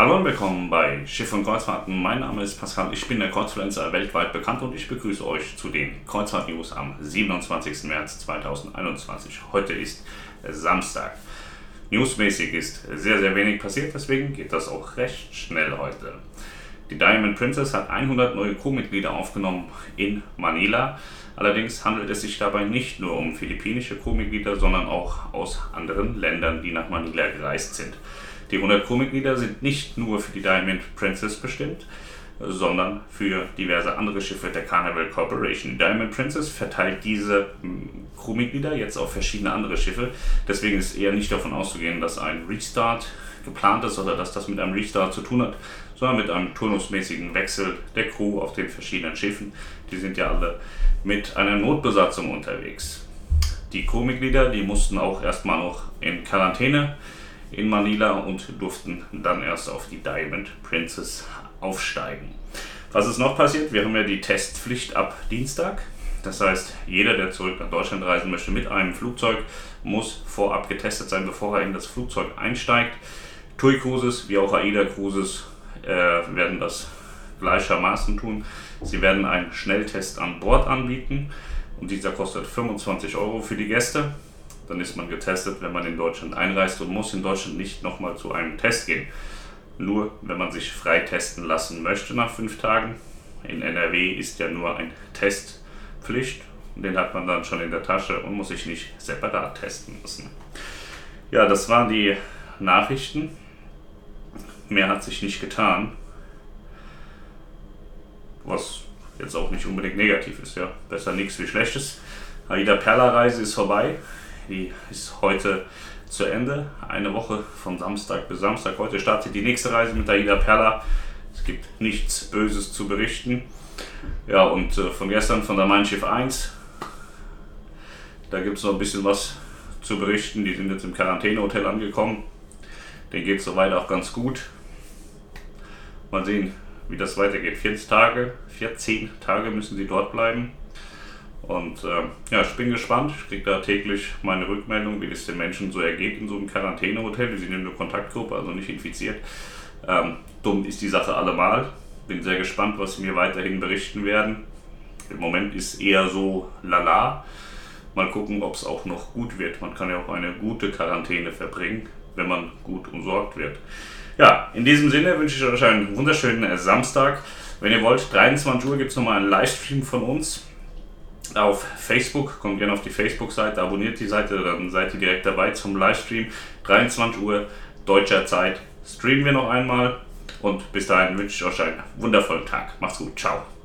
Hallo und willkommen bei Schiff und Kreuzfahrten. Mein Name ist Pascal, ich bin der Kreuzfluencer weltweit bekannt und ich begrüße euch zu den Kreuzfahrt-News am 27. März 2021. Heute ist Samstag. Newsmäßig ist sehr, sehr wenig passiert, deswegen geht das auch recht schnell heute. Die Diamond Princess hat 100 neue Crewmitglieder aufgenommen in Manila. Allerdings handelt es sich dabei nicht nur um philippinische Crewmitglieder, sondern auch aus anderen Ländern, die nach Manila gereist sind. Die 100 Crewmitglieder sind nicht nur für die Diamond Princess bestimmt, sondern für diverse andere Schiffe der Carnival Corporation. Die Diamond Princess verteilt diese hm, Crewmitglieder jetzt auf verschiedene andere Schiffe. Deswegen ist eher nicht davon auszugehen, dass ein Restart geplant ist oder dass das mit einem Restart zu tun hat, sondern mit einem turnusmäßigen Wechsel der Crew auf den verschiedenen Schiffen. Die sind ja alle mit einer Notbesatzung unterwegs. Die Crewmitglieder, die mussten auch erstmal noch in Quarantäne in Manila und durften dann erst auf die Diamond Princess aufsteigen. Was ist noch passiert? Wir haben ja die Testpflicht ab Dienstag. Das heißt, jeder, der zurück nach Deutschland reisen möchte mit einem Flugzeug, muss vorab getestet sein, bevor er in das Flugzeug einsteigt. TUI Cruises wie auch AIDA Cruises äh, werden das gleichermaßen tun. Sie werden einen Schnelltest an Bord anbieten und dieser kostet 25 Euro für die Gäste. Dann ist man getestet, wenn man in Deutschland einreist und muss in Deutschland nicht nochmal zu einem Test gehen. Nur wenn man sich frei testen lassen möchte nach fünf Tagen. In NRW ist ja nur ein Testpflicht. Den hat man dann schon in der Tasche und muss sich nicht separat testen lassen. Ja, das waren die Nachrichten. Mehr hat sich nicht getan. Was jetzt auch nicht unbedingt negativ ist, ja. Besser nichts wie Schlechtes. Aida Perla Reise ist vorbei. Die ist heute zu Ende. Eine Woche von Samstag bis Samstag. Heute startet die nächste Reise mit Aida Perla. Es gibt nichts Böses zu berichten. Ja, und äh, von gestern von der Mein Schiff 1. Da gibt es noch ein bisschen was zu berichten. Die sind jetzt im Quarantänehotel angekommen. Den geht es soweit auch ganz gut. Mal sehen, wie das weitergeht. 14 Tage, 14 Tage müssen sie dort bleiben. Und äh, ja, ich bin gespannt. Ich kriege da täglich meine Rückmeldung, wie es den Menschen so ergeht in so einem Quarantänehotel. Wir sind in einer Kontaktgruppe, also nicht infiziert. Ähm, dumm ist die Sache allemal. Bin sehr gespannt, was sie mir weiterhin berichten werden. Im Moment ist eher so lala. Mal gucken, ob es auch noch gut wird. Man kann ja auch eine gute Quarantäne verbringen, wenn man gut umsorgt wird. Ja, in diesem Sinne wünsche ich euch einen wunderschönen Samstag. Wenn ihr wollt, 23 Uhr gibt es nochmal einen Livestream von uns auf Facebook. Kommt gerne auf die Facebook-Seite, abonniert die Seite, dann seid ihr direkt dabei zum Livestream. 23 Uhr deutscher Zeit streamen wir noch einmal. Und bis dahin wünsche ich euch einen wundervollen Tag. Macht's gut. Ciao.